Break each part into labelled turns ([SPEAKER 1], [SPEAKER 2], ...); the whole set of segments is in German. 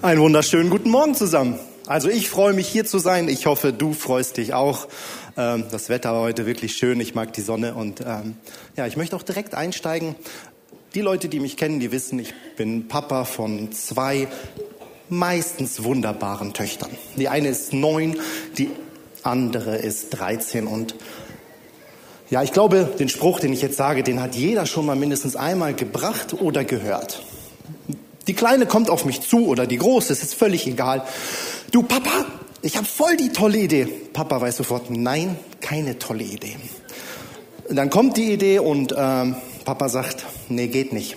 [SPEAKER 1] Einen wunderschönen guten Morgen zusammen. Also ich freue mich hier zu sein. Ich hoffe, du freust dich auch. Ähm, das Wetter war heute wirklich schön. Ich mag die Sonne und ähm, ja, ich möchte auch direkt einsteigen. Die Leute, die mich kennen, die wissen, ich bin Papa von zwei meistens wunderbaren Töchtern. Die eine ist neun, die andere ist 13 und ja, ich glaube, den Spruch, den ich jetzt sage, den hat jeder schon mal mindestens einmal gebracht oder gehört. Die Kleine kommt auf mich zu oder die Große, es ist völlig egal. Du Papa, ich habe voll die tolle Idee. Papa weiß sofort, nein, keine tolle Idee. Dann kommt die Idee und ähm, Papa sagt, nee, geht nicht.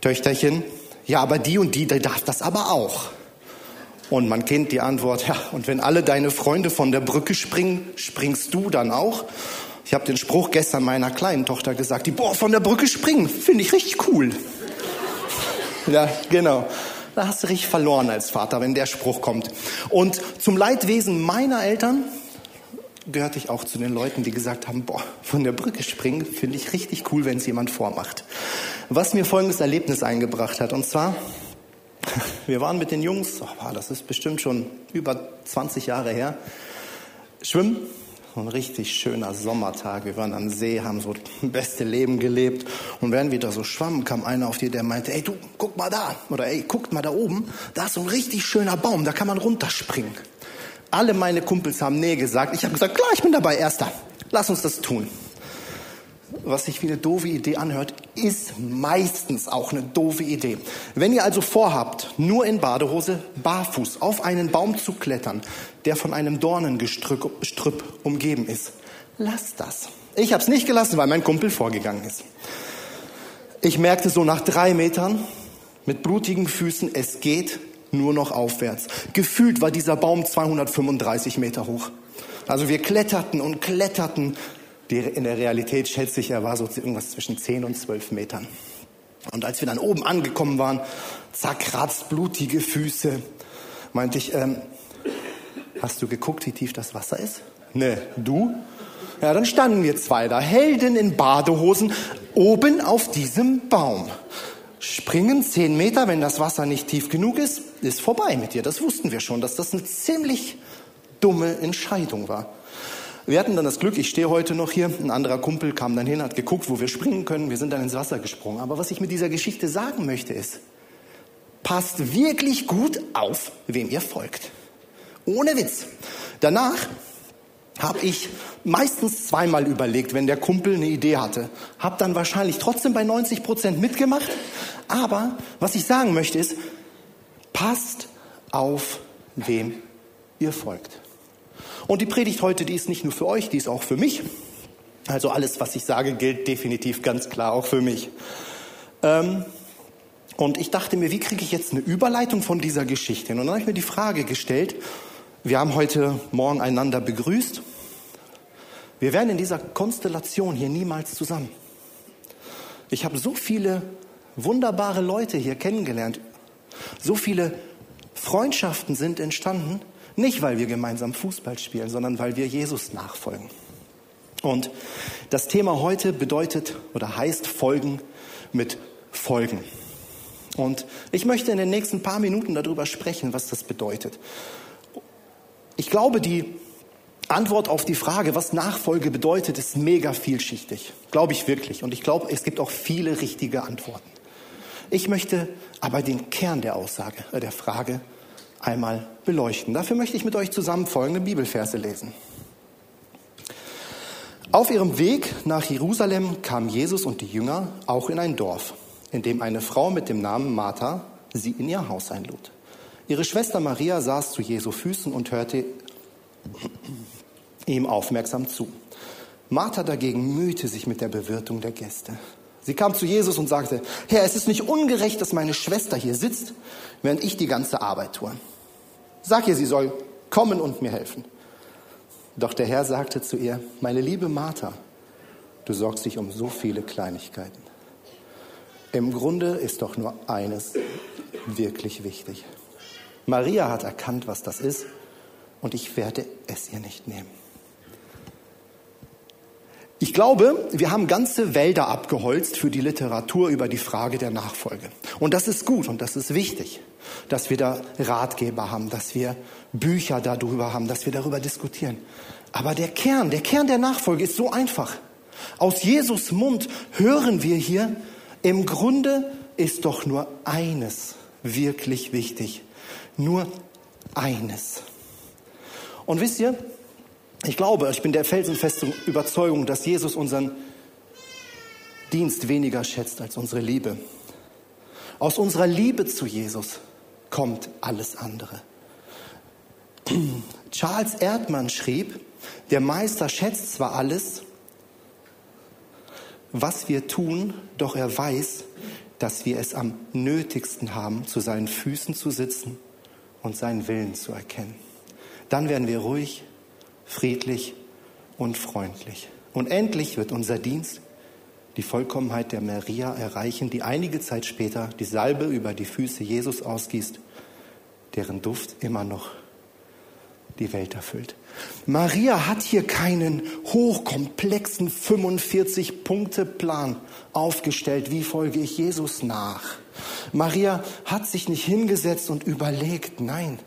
[SPEAKER 1] Töchterchen, ja, aber die und die, die darf das aber auch. Und man kennt die Antwort, ja, und wenn alle deine Freunde von der Brücke springen, springst du dann auch? Ich habe den Spruch gestern meiner kleinen Tochter gesagt, die, boah, von der Brücke springen, finde ich richtig cool. Ja, genau. Da hast du richtig verloren als Vater, wenn der Spruch kommt. Und zum Leidwesen meiner Eltern gehörte ich auch zu den Leuten, die gesagt haben, boah, von der Brücke springen finde ich richtig cool, wenn es jemand vormacht. Was mir folgendes Erlebnis eingebracht hat. Und zwar, wir waren mit den Jungs, oh, das ist bestimmt schon über 20 Jahre her, schwimmen ein richtig schöner Sommertag. Wir waren am See, haben so das beste Leben gelebt. Und während wir da so schwammen, kam einer auf die, der meinte, ey, du, guck mal da. Oder ey, guckt mal da oben. Da ist so ein richtig schöner Baum, da kann man runterspringen. Alle meine Kumpels haben nee gesagt. Ich habe gesagt, klar, ich bin dabei, Erster. Lass uns das tun was sich wie eine doofe Idee anhört, ist meistens auch eine doofe Idee. Wenn ihr also vorhabt, nur in Badehose barfuß auf einen Baum zu klettern, der von einem Dornengestrüpp umgeben ist, lasst das. Ich habe es nicht gelassen, weil mein Kumpel vorgegangen ist. Ich merkte so nach drei Metern mit blutigen Füßen, es geht nur noch aufwärts. Gefühlt war dieser Baum 235 Meter hoch. Also wir kletterten und kletterten in der Realität schätze ich, er war so irgendwas zwischen 10 und 12 Metern. Und als wir dann oben angekommen waren, zerkratzt, blutige Füße, meinte ich, ähm, hast du geguckt, wie tief das Wasser ist? Ne, du? Ja, dann standen wir zwei da, Helden in Badehosen, oben auf diesem Baum. Springen zehn Meter, wenn das Wasser nicht tief genug ist, ist vorbei mit dir. Das wussten wir schon, dass das eine ziemlich dumme Entscheidung war. Wir hatten dann das Glück, ich stehe heute noch hier, ein anderer Kumpel kam dann hin, hat geguckt, wo wir springen können, wir sind dann ins Wasser gesprungen. Aber was ich mit dieser Geschichte sagen möchte ist, passt wirklich gut auf, wem ihr folgt. Ohne Witz. Danach habe ich meistens zweimal überlegt, wenn der Kumpel eine Idee hatte. Habe dann wahrscheinlich trotzdem bei 90 Prozent mitgemacht. Aber was ich sagen möchte ist, passt auf, wem ihr folgt. Und die Predigt heute, die ist nicht nur für euch, die ist auch für mich. Also alles, was ich sage, gilt definitiv ganz klar auch für mich. Ähm, und ich dachte mir, wie kriege ich jetzt eine Überleitung von dieser Geschichte? Und dann habe ich mir die Frage gestellt, wir haben heute Morgen einander begrüßt. Wir wären in dieser Konstellation hier niemals zusammen. Ich habe so viele wunderbare Leute hier kennengelernt. So viele Freundschaften sind entstanden. Nicht, weil wir gemeinsam Fußball spielen, sondern weil wir Jesus nachfolgen. Und das Thema heute bedeutet oder heißt Folgen mit Folgen. Und ich möchte in den nächsten paar Minuten darüber sprechen, was das bedeutet. Ich glaube, die Antwort auf die Frage, was Nachfolge bedeutet, ist mega vielschichtig. Glaube ich wirklich. Und ich glaube, es gibt auch viele richtige Antworten. Ich möchte aber den Kern der Aussage, äh, der Frage einmal beleuchten. Dafür möchte ich mit euch zusammen folgende Bibelverse lesen. Auf ihrem Weg nach Jerusalem kamen Jesus und die Jünger auch in ein Dorf, in dem eine Frau mit dem Namen Martha sie in ihr Haus einlud. Ihre Schwester Maria saß zu Jesu Füßen und hörte ihm aufmerksam zu. Martha dagegen mühte sich mit der Bewirtung der Gäste. Sie kam zu Jesus und sagte, Herr, es ist nicht ungerecht, dass meine Schwester hier sitzt, während ich die ganze Arbeit tue. Sag ihr, sie soll kommen und mir helfen. Doch der Herr sagte zu ihr, meine liebe Martha, du sorgst dich um so viele Kleinigkeiten. Im Grunde ist doch nur eines wirklich wichtig. Maria hat erkannt, was das ist, und ich werde es ihr nicht nehmen. Ich glaube, wir haben ganze Wälder abgeholzt für die Literatur über die Frage der Nachfolge. Und das ist gut und das ist wichtig. dass wir da Ratgeber haben, dass wir Bücher darüber haben, dass wir darüber diskutieren. Aber der Kern, der Kern der Nachfolge ist so einfach. Aus Jesus Mund hören wir hier, im Grunde ist doch nur eines wirklich wichtig. Nur eines. Und wisst ihr, ich glaube, ich bin der felsenfesten Überzeugung, dass Jesus unseren Dienst weniger schätzt als unsere Liebe. Aus unserer Liebe zu Jesus kommt alles andere. Charles Erdmann schrieb, der Meister schätzt zwar alles, was wir tun, doch er weiß, dass wir es am nötigsten haben, zu seinen Füßen zu sitzen und seinen Willen zu erkennen. Dann werden wir ruhig, friedlich und freundlich. Und endlich wird unser Dienst die Vollkommenheit der Maria erreichen, die einige Zeit später die Salbe über die Füße Jesus ausgießt, deren Duft immer noch die Welt erfüllt. Maria hat hier keinen hochkomplexen 45-Punkte-Plan aufgestellt, wie folge ich Jesus nach. Maria hat sich nicht hingesetzt und überlegt, nein,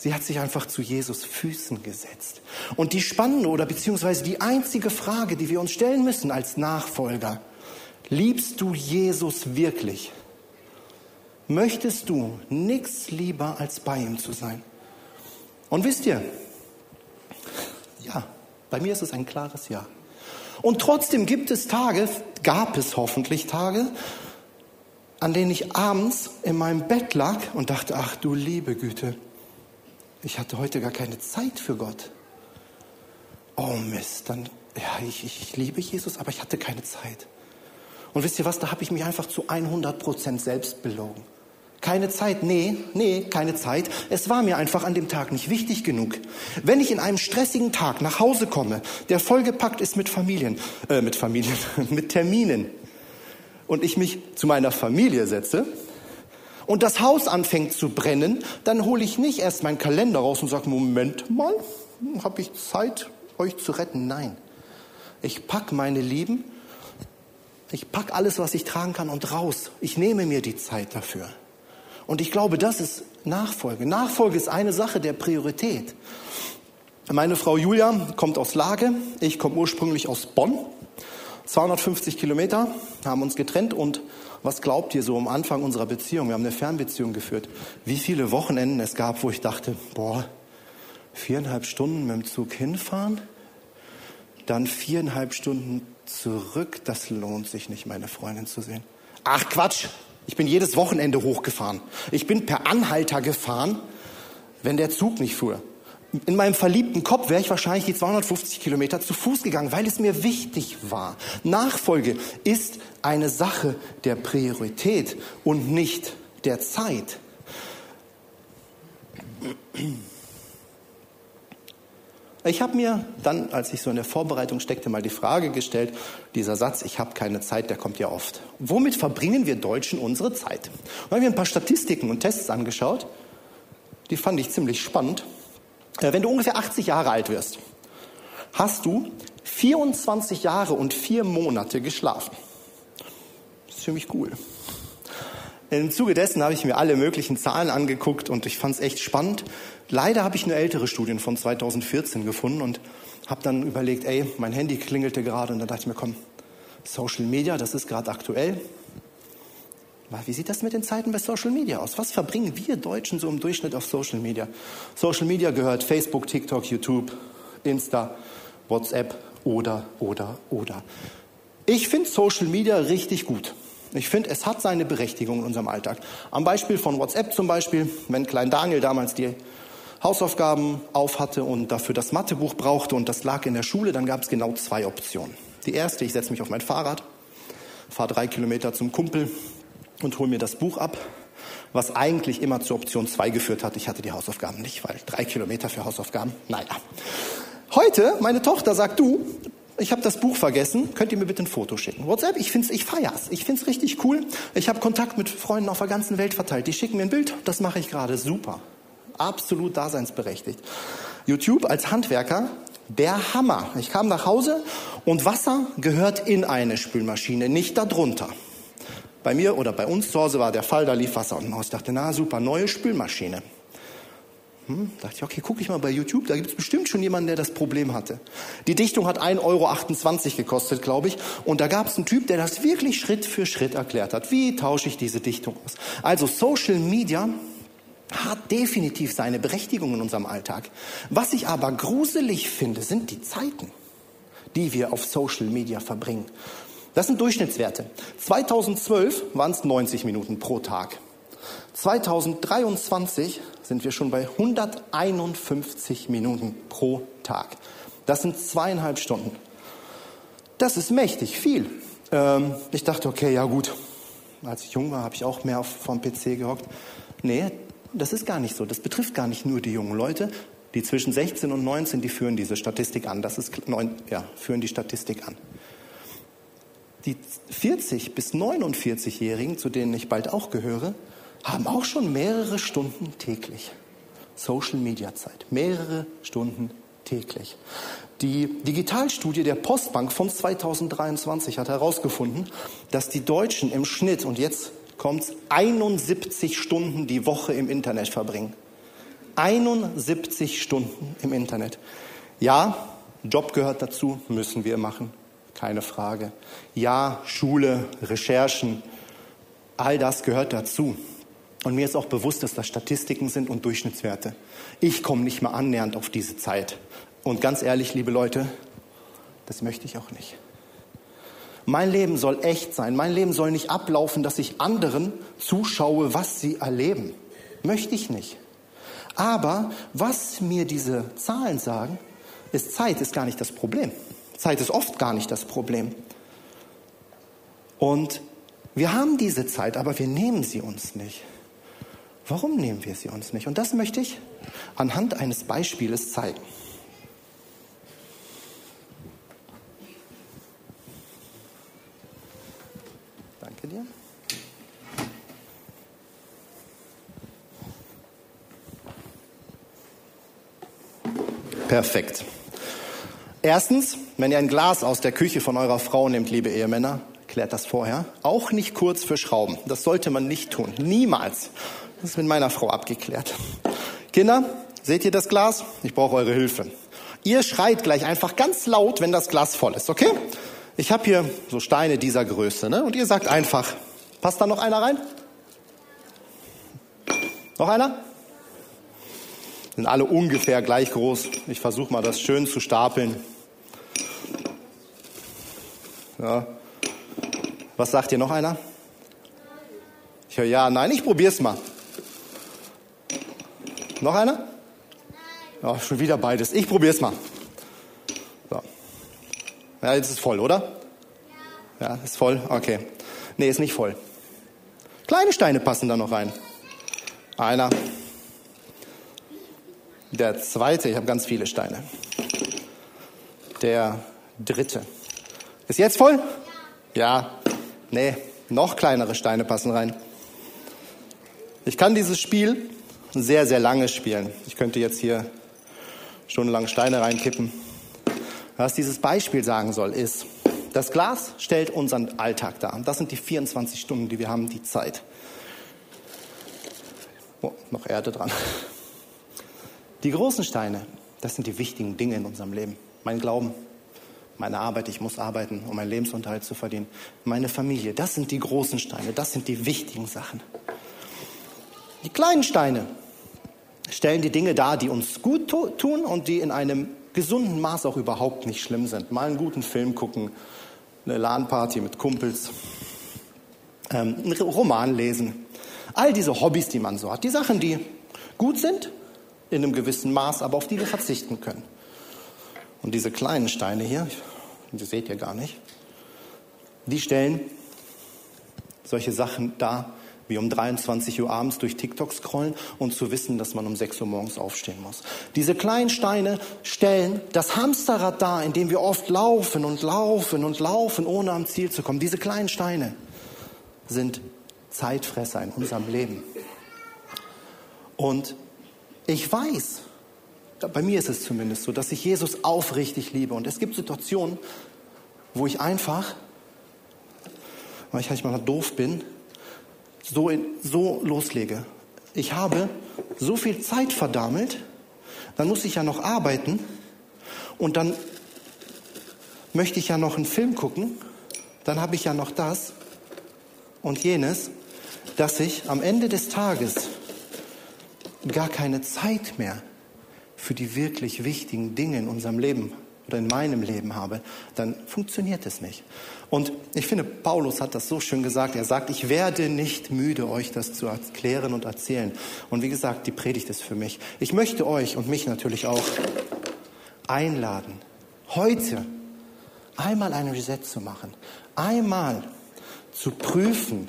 [SPEAKER 1] sie hat sich einfach zu Jesus Füßen gesetzt. Und die spannende oder beziehungsweise die einzige Frage, die wir uns stellen müssen als Nachfolger, liebst du Jesus wirklich? Möchtest du nichts lieber als bei ihm zu sein? Und wisst ihr, ja, bei mir ist es ein klares Ja. Und trotzdem gibt es Tage, gab es hoffentlich Tage, an denen ich abends in meinem Bett lag und dachte, ach du liebe Güte, ich hatte heute gar keine Zeit für Gott. Oh Mist, dann, ja, ich, ich liebe Jesus, aber ich hatte keine Zeit. Und wisst ihr was, da habe ich mich einfach zu 100 Prozent selbst belogen. Keine Zeit, nee, nee, keine Zeit. Es war mir einfach an dem Tag nicht wichtig genug. Wenn ich in einem stressigen Tag nach Hause komme, der vollgepackt ist mit Familien, äh, mit Familien, mit Terminen, und ich mich zu meiner Familie setze und das Haus anfängt zu brennen, dann hole ich nicht erst meinen Kalender raus und sage, Moment mal, habe ich Zeit, euch zu retten? Nein. Ich pack meine Lieben, ich pack alles, was ich tragen kann und raus. Ich nehme mir die Zeit dafür. Und ich glaube, das ist Nachfolge. Nachfolge ist eine Sache der Priorität. Meine Frau Julia kommt aus Lage, ich komme ursprünglich aus Bonn. 250 Kilometer haben uns getrennt und was glaubt ihr so am Anfang unserer Beziehung? Wir haben eine Fernbeziehung geführt. Wie viele Wochenenden es gab, wo ich dachte, boah, viereinhalb Stunden mit dem Zug hinfahren, dann viereinhalb Stunden zurück, das lohnt sich nicht, meine Freundin zu sehen. Ach Quatsch, ich bin jedes Wochenende hochgefahren. Ich bin per Anhalter gefahren, wenn der Zug nicht fuhr. In meinem verliebten Kopf wäre ich wahrscheinlich die 250 Kilometer zu Fuß gegangen, weil es mir wichtig war. Nachfolge ist eine Sache der Priorität und nicht der Zeit. Ich habe mir dann, als ich so in der Vorbereitung steckte, mal die Frage gestellt, dieser Satz, ich habe keine Zeit, der kommt ja oft. Womit verbringen wir Deutschen unsere Zeit? Und haben wir ein paar Statistiken und Tests angeschaut, die fand ich ziemlich spannend. Äh, wenn du ungefähr 80 Jahre alt wirst, hast du 24 Jahre und vier Monate geschlafen. Das ist ziemlich cool. Im Zuge dessen habe ich mir alle möglichen Zahlen angeguckt und ich fand es echt spannend. Leider habe ich nur ältere Studien von 2014 gefunden und habe dann überlegt, ey, mein Handy klingelte gerade und dann dachte ich mir, komm, Social Media, das ist gerade aktuell. Wie sieht das mit den Zeiten bei Social Media aus? Was verbringen wir Deutschen so im Durchschnitt auf Social Media? Social Media gehört Facebook, TikTok, YouTube, Insta, WhatsApp oder, oder, oder. Ich finde Social Media richtig gut. Ich finde, es hat seine Berechtigung in unserem Alltag. Am Beispiel von WhatsApp zum Beispiel, wenn Klein Daniel damals die Hausaufgaben auf hatte und dafür das Mathebuch brauchte und das lag in der Schule, dann gab es genau zwei Optionen. Die erste, ich setze mich auf mein Fahrrad, fahre drei Kilometer zum Kumpel und hole mir das Buch ab, was eigentlich immer zur Option zwei geführt hat. Ich hatte die Hausaufgaben nicht, weil drei Kilometer für Hausaufgaben, naja. Heute, meine Tochter sagt, du, ich habe das Buch vergessen, könnt ihr mir bitte ein Foto schicken? WhatsApp, ich find's, ich feier's, ich find's richtig cool. Ich habe Kontakt mit Freunden auf der ganzen Welt verteilt. Die schicken mir ein Bild, das mache ich gerade super. Absolut daseinsberechtigt. YouTube als Handwerker, der Hammer. Ich kam nach Hause und Wasser gehört in eine Spülmaschine, nicht darunter. Bei mir oder bei uns zu Hause war der Fall, da lief Wasser unten aus. Ich dachte, na super, neue Spülmaschine. Hm, dachte ich, okay, gucke ich mal bei YouTube, da gibt es bestimmt schon jemanden, der das Problem hatte. Die Dichtung hat 1,28 Euro gekostet, glaube ich. Und da gab es einen Typ, der das wirklich Schritt für Schritt erklärt hat. Wie tausche ich diese Dichtung aus? Also Social Media hat definitiv seine Berechtigung in unserem Alltag. Was ich aber gruselig finde, sind die Zeiten, die wir auf Social Media verbringen. Das sind Durchschnittswerte. 2012 waren es 90 Minuten pro Tag. 2023 sind wir schon bei 151 Minuten pro Tag. Das sind zweieinhalb Stunden. Das ist mächtig viel. Ähm, ich dachte, okay, ja gut. Als ich jung war, habe ich auch mehr vom PC gehockt. Nee, das ist gar nicht so. Das betrifft gar nicht nur die jungen Leute. Die zwischen 16 und 19, die führen diese Statistik an. Das ist neun, ja, führen die Statistik an. Die 40 bis 49-Jährigen, zu denen ich bald auch gehöre, haben auch schon mehrere Stunden täglich Social Media Zeit. Mehrere Stunden täglich. Die Digitalstudie der Postbank von 2023 hat herausgefunden, dass die Deutschen im Schnitt, und jetzt kommt 71 Stunden die Woche im Internet verbringen. 71 Stunden im Internet. Ja, Job gehört dazu, müssen wir machen, keine Frage. Ja, Schule, Recherchen, all das gehört dazu. Und mir ist auch bewusst, dass das Statistiken sind und Durchschnittswerte. Ich komme nicht mehr annähernd auf diese Zeit. Und ganz ehrlich, liebe Leute, das möchte ich auch nicht. Mein Leben soll echt sein. Mein Leben soll nicht ablaufen, dass ich anderen zuschaue, was sie erleben. Möchte ich nicht. Aber was mir diese Zahlen sagen, ist Zeit ist gar nicht das Problem. Zeit ist oft gar nicht das Problem. Und wir haben diese Zeit, aber wir nehmen sie uns nicht. Warum nehmen wir sie uns nicht? Und das möchte ich anhand eines Beispieles zeigen. Danke dir. Perfekt. Erstens, wenn ihr ein Glas aus der Küche von eurer Frau nehmt, liebe Ehemänner, klärt das vorher. Auch nicht kurz für Schrauben. Das sollte man nicht tun. Niemals. Das ist mit meiner Frau abgeklärt. Kinder, seht ihr das Glas? Ich brauche eure Hilfe. Ihr schreit gleich einfach ganz laut, wenn das Glas voll ist, okay? Ich habe hier so Steine dieser Größe, ne? Und ihr sagt einfach, passt da noch einer rein? Noch einer? Sind alle ungefähr gleich groß. Ich versuche mal, das schön zu stapeln. Ja. Was sagt ihr noch einer? Ich höre ja, nein, ich probier's mal. Noch einer? Nein. Oh, schon wieder beides. Ich probiere es mal. So. Ja, jetzt ist voll, oder? Ja. Ja, ist voll? Okay. Nee, ist nicht voll. Kleine Steine passen da noch rein. Einer. Der zweite, ich habe ganz viele Steine. Der dritte. Ist jetzt voll? Ja. Nee, noch kleinere Steine passen rein. Ich kann dieses Spiel sehr, sehr lange spielen. Ich könnte jetzt hier stundenlang Steine reinkippen. Was dieses Beispiel sagen soll, ist, das Glas stellt unseren Alltag dar. Das sind die 24 Stunden, die wir haben, die Zeit. Oh, noch Erde dran. Die großen Steine, das sind die wichtigen Dinge in unserem Leben. Mein Glauben, meine Arbeit, ich muss arbeiten, um meinen Lebensunterhalt zu verdienen. Meine Familie, das sind die großen Steine, das sind die wichtigen Sachen. Die kleinen Steine stellen die Dinge dar, die uns gut tun und die in einem gesunden Maß auch überhaupt nicht schlimm sind. Mal einen guten Film gucken, eine LAN-Party mit Kumpels, ähm, einen Roman lesen. All diese Hobbys, die man so hat. Die Sachen, die gut sind, in einem gewissen Maß, aber auf die wir verzichten können. Und diese kleinen Steine hier, die seht ihr gar nicht, die stellen solche Sachen dar, wie um 23 Uhr abends durch TikTok scrollen und zu wissen, dass man um 6 Uhr morgens aufstehen muss. Diese kleinen Steine stellen das Hamsterrad dar, in dem wir oft laufen und laufen und laufen, ohne am Ziel zu kommen. Diese kleinen Steine sind Zeitfresser in unserem Leben. Und ich weiß, bei mir ist es zumindest so, dass ich Jesus aufrichtig liebe. Und es gibt Situationen, wo ich einfach weil ich manchmal doof bin, so, in, so loslege. Ich habe so viel Zeit verdammelt, dann muss ich ja noch arbeiten und dann möchte ich ja noch einen Film gucken, dann habe ich ja noch das und jenes, dass ich am Ende des Tages gar keine Zeit mehr für die wirklich wichtigen Dinge in unserem Leben oder in meinem Leben habe, dann funktioniert es nicht. Und ich finde, Paulus hat das so schön gesagt. Er sagt, ich werde nicht müde, euch das zu erklären und erzählen. Und wie gesagt, die Predigt ist für mich. Ich möchte euch und mich natürlich auch einladen, heute einmal ein Reset zu machen, einmal zu prüfen,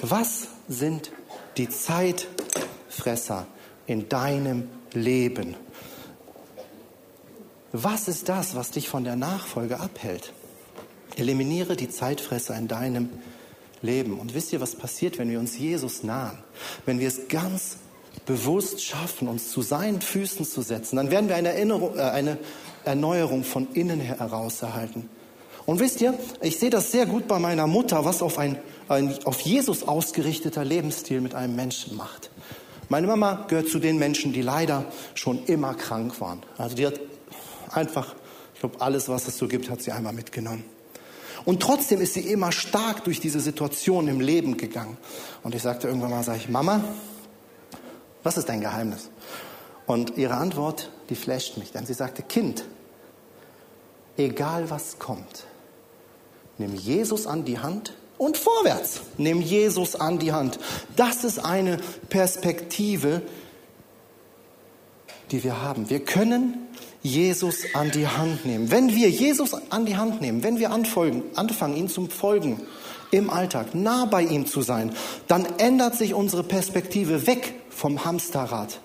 [SPEAKER 1] was sind die Zeitfresser in deinem Leben? Was ist das, was dich von der Nachfolge abhält? Eliminiere die Zeitfresser in deinem Leben. Und wisst ihr, was passiert, wenn wir uns Jesus nahen? Wenn wir es ganz bewusst schaffen, uns zu seinen Füßen zu setzen, dann werden wir eine, Erinnerung, äh, eine Erneuerung von innen heraus erhalten. Und wisst ihr, ich sehe das sehr gut bei meiner Mutter, was auf ein, ein auf Jesus ausgerichteter Lebensstil mit einem Menschen macht. Meine Mama gehört zu den Menschen, die leider schon immer krank waren. Also die hat einfach, ich glaube, alles, was es so gibt, hat sie einmal mitgenommen. Und trotzdem ist sie immer stark durch diese Situation im Leben gegangen. Und ich sagte irgendwann mal, sage ich, Mama, was ist dein Geheimnis? Und ihre Antwort, die flasht mich, denn sie sagte, Kind, egal was kommt, nimm Jesus an die Hand und vorwärts. Nimm Jesus an die Hand. Das ist eine Perspektive, die wir haben. Wir können Jesus an die Hand nehmen. Wenn wir Jesus an die Hand nehmen, wenn wir anfolgen, anfangen, ihn zu folgen im Alltag, nah bei ihm zu sein, dann ändert sich unsere Perspektive weg vom Hamsterrad,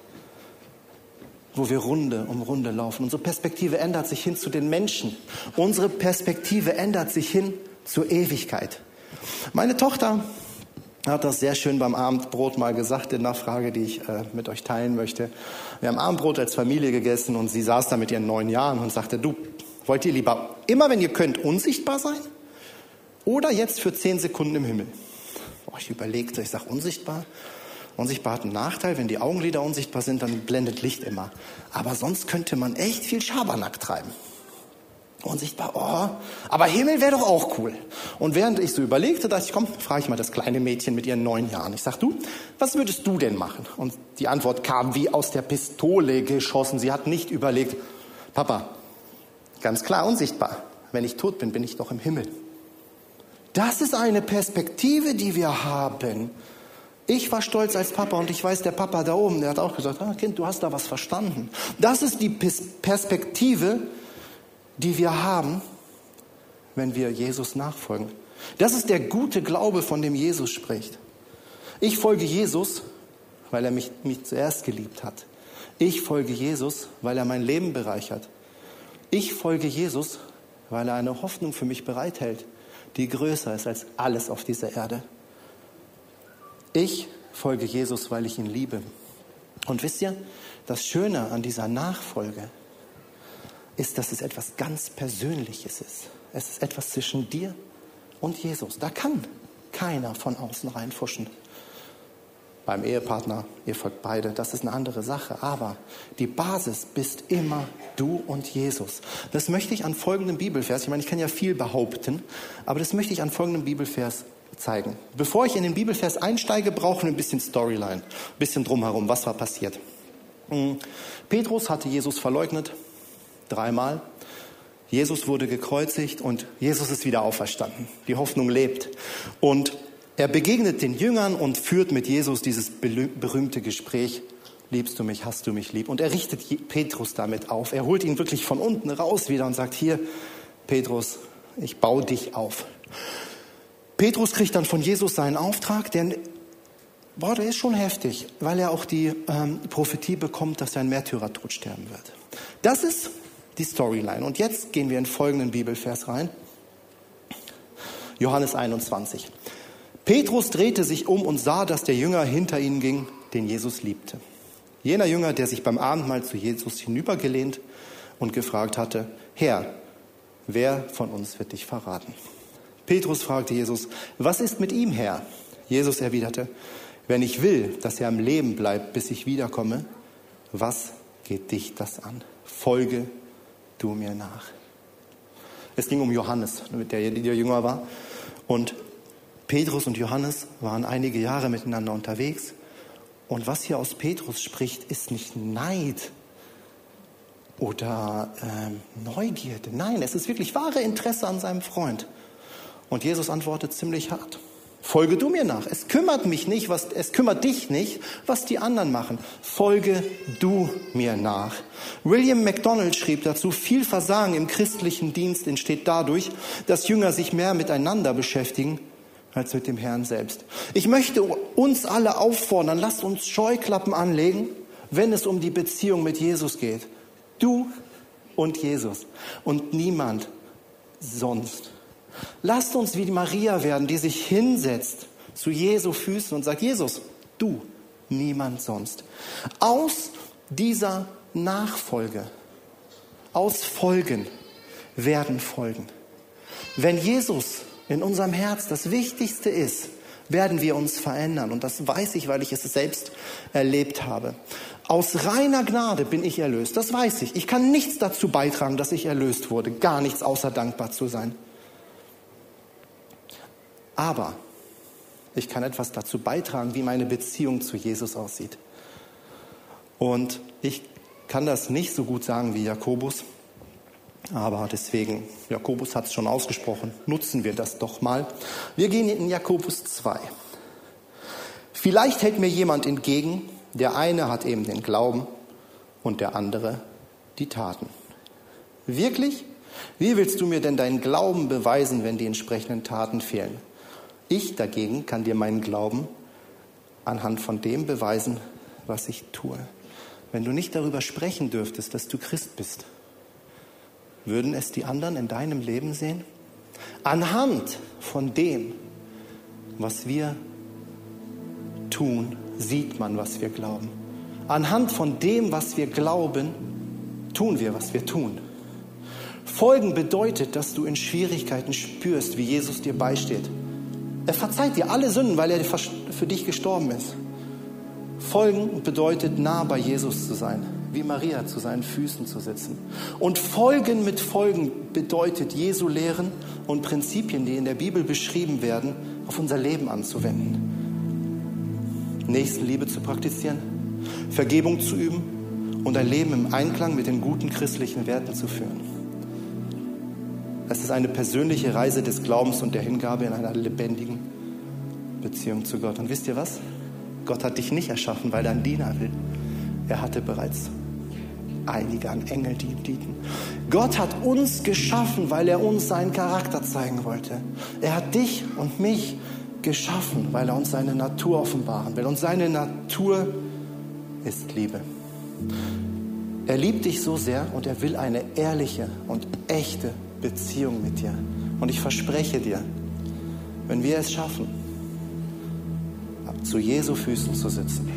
[SPEAKER 1] wo wir Runde um Runde laufen. Unsere Perspektive ändert sich hin zu den Menschen. Unsere Perspektive ändert sich hin zur Ewigkeit. Meine Tochter hat das sehr schön beim Abendbrot mal gesagt in einer Frage, die ich äh, mit euch teilen möchte. Wir haben Abendbrot als Familie gegessen und sie saß da mit ihren neun Jahren und sagte, du, wollt ihr lieber immer, wenn ihr könnt, unsichtbar sein oder jetzt für zehn Sekunden im Himmel? Boah, ich überlegte, ich sage unsichtbar. Unsichtbar hat einen Nachteil, wenn die Augenlider unsichtbar sind, dann blendet Licht immer. Aber sonst könnte man echt viel Schabernack treiben unsichtbar, oh, aber Himmel wäre doch auch cool. Und während ich so überlegte, dachte ich, komm, frage ich mal das kleine Mädchen mit ihren neun Jahren. Ich sag, du, was würdest du denn machen? Und die Antwort kam wie aus der Pistole geschossen. Sie hat nicht überlegt, Papa, ganz klar unsichtbar. Wenn ich tot bin, bin ich doch im Himmel. Das ist eine Perspektive, die wir haben. Ich war stolz als Papa und ich weiß, der Papa da oben, der hat auch gesagt, ah, Kind, du hast da was verstanden. Das ist die Perspektive, die wir haben, wenn wir Jesus nachfolgen. Das ist der gute Glaube, von dem Jesus spricht. Ich folge Jesus, weil er mich, mich zuerst geliebt hat. Ich folge Jesus, weil er mein Leben bereichert. Ich folge Jesus, weil er eine Hoffnung für mich bereithält, die größer ist als alles auf dieser Erde. Ich folge Jesus, weil ich ihn liebe. Und wisst ihr, das Schöne an dieser Nachfolge ist, dass es etwas ganz Persönliches ist. Es ist etwas zwischen dir und Jesus. Da kann keiner von außen reinfuschen. Beim Ehepartner, ihr folgt beide, das ist eine andere Sache. Aber die Basis bist immer du und Jesus. Das möchte ich an folgendem Bibelvers, ich meine, ich kann ja viel behaupten, aber das möchte ich an folgendem Bibelvers zeigen. Bevor ich in den Bibelvers einsteige, brauchen wir ein bisschen Storyline, ein bisschen drumherum, was war passiert. Hm. Petrus hatte Jesus verleugnet, dreimal. Jesus wurde gekreuzigt und Jesus ist wieder auferstanden. Die Hoffnung lebt. Und er begegnet den Jüngern und führt mit Jesus dieses berühmte Gespräch. Liebst du mich, hast du mich lieb? Und er richtet Petrus damit auf. Er holt ihn wirklich von unten raus wieder und sagt, hier, Petrus, ich baue dich auf. Petrus kriegt dann von Jesus seinen Auftrag, denn boah, der ist schon heftig, weil er auch die ähm, Prophetie bekommt, dass er ein Märtyrertod sterben wird. Das ist die Storyline. Und jetzt gehen wir in folgenden Bibelvers rein. Johannes 21. Petrus drehte sich um und sah, dass der Jünger hinter ihnen ging, den Jesus liebte. Jener Jünger, der sich beim Abendmahl zu Jesus hinübergelehnt und gefragt hatte, Herr, wer von uns wird dich verraten? Petrus fragte Jesus, was ist mit ihm, Herr? Jesus erwiderte, wenn ich will, dass er am Leben bleibt, bis ich wiederkomme, was geht dich das an? Folge du mir nach. Es ging um Johannes, der, der jünger war. Und Petrus und Johannes waren einige Jahre miteinander unterwegs. Und was hier aus Petrus spricht, ist nicht Neid oder ähm, Neugierde. Nein, es ist wirklich wahre Interesse an seinem Freund. Und Jesus antwortet ziemlich hart. Folge du mir nach. Es kümmert mich nicht, was, es kümmert dich nicht, was die anderen machen. Folge du mir nach. William MacDonald schrieb dazu, viel Versagen im christlichen Dienst entsteht dadurch, dass Jünger sich mehr miteinander beschäftigen als mit dem Herrn selbst. Ich möchte uns alle auffordern, lasst uns Scheuklappen anlegen, wenn es um die Beziehung mit Jesus geht. Du und Jesus und niemand sonst. Lasst uns wie die Maria werden, die sich hinsetzt zu Jesu Füßen und sagt, Jesus, du, niemand sonst. Aus dieser Nachfolge, aus Folgen werden Folgen. Wenn Jesus in unserem Herz das Wichtigste ist, werden wir uns verändern. Und das weiß ich, weil ich es selbst erlebt habe. Aus reiner Gnade bin ich erlöst. Das weiß ich. Ich kann nichts dazu beitragen, dass ich erlöst wurde. Gar nichts außer dankbar zu sein. Aber ich kann etwas dazu beitragen, wie meine Beziehung zu Jesus aussieht. Und ich kann das nicht so gut sagen wie Jakobus, aber deswegen, Jakobus hat es schon ausgesprochen, nutzen wir das doch mal. Wir gehen in Jakobus 2. Vielleicht hält mir jemand entgegen, der eine hat eben den Glauben und der andere die Taten. Wirklich? Wie willst du mir denn deinen Glauben beweisen, wenn die entsprechenden Taten fehlen? Ich dagegen kann dir meinen Glauben anhand von dem beweisen, was ich tue. Wenn du nicht darüber sprechen dürftest, dass du Christ bist, würden es die anderen in deinem Leben sehen? Anhand von dem, was wir tun, sieht man, was wir glauben. Anhand von dem, was wir glauben, tun wir, was wir tun. Folgen bedeutet, dass du in Schwierigkeiten spürst, wie Jesus dir beisteht. Er verzeiht dir alle Sünden, weil er für dich gestorben ist. Folgen bedeutet, nah bei Jesus zu sein, wie Maria zu seinen Füßen zu sitzen. Und Folgen mit Folgen bedeutet, Jesu Lehren und Prinzipien, die in der Bibel beschrieben werden, auf unser Leben anzuwenden. Nächstenliebe zu praktizieren, Vergebung zu üben und ein Leben im Einklang mit den guten christlichen Werten zu führen. Es ist eine persönliche Reise des Glaubens und der Hingabe in einer lebendigen Beziehung zu Gott. Und wisst ihr was? Gott hat dich nicht erschaffen, weil er ein Diener will. Er hatte bereits einige an Engel, die ihm dienten. Gott hat uns geschaffen, weil er uns seinen Charakter zeigen wollte. Er hat dich und mich geschaffen, weil er uns seine Natur offenbaren will. Und seine Natur ist Liebe. Er liebt dich so sehr und er will eine ehrliche und echte Beziehung mit dir. Und ich verspreche dir, wenn wir es schaffen, zu Jesu Füßen zu sitzen,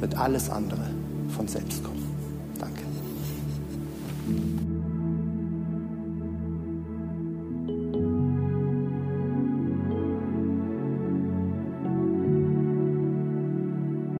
[SPEAKER 1] wird alles andere von selbst kommen. Danke.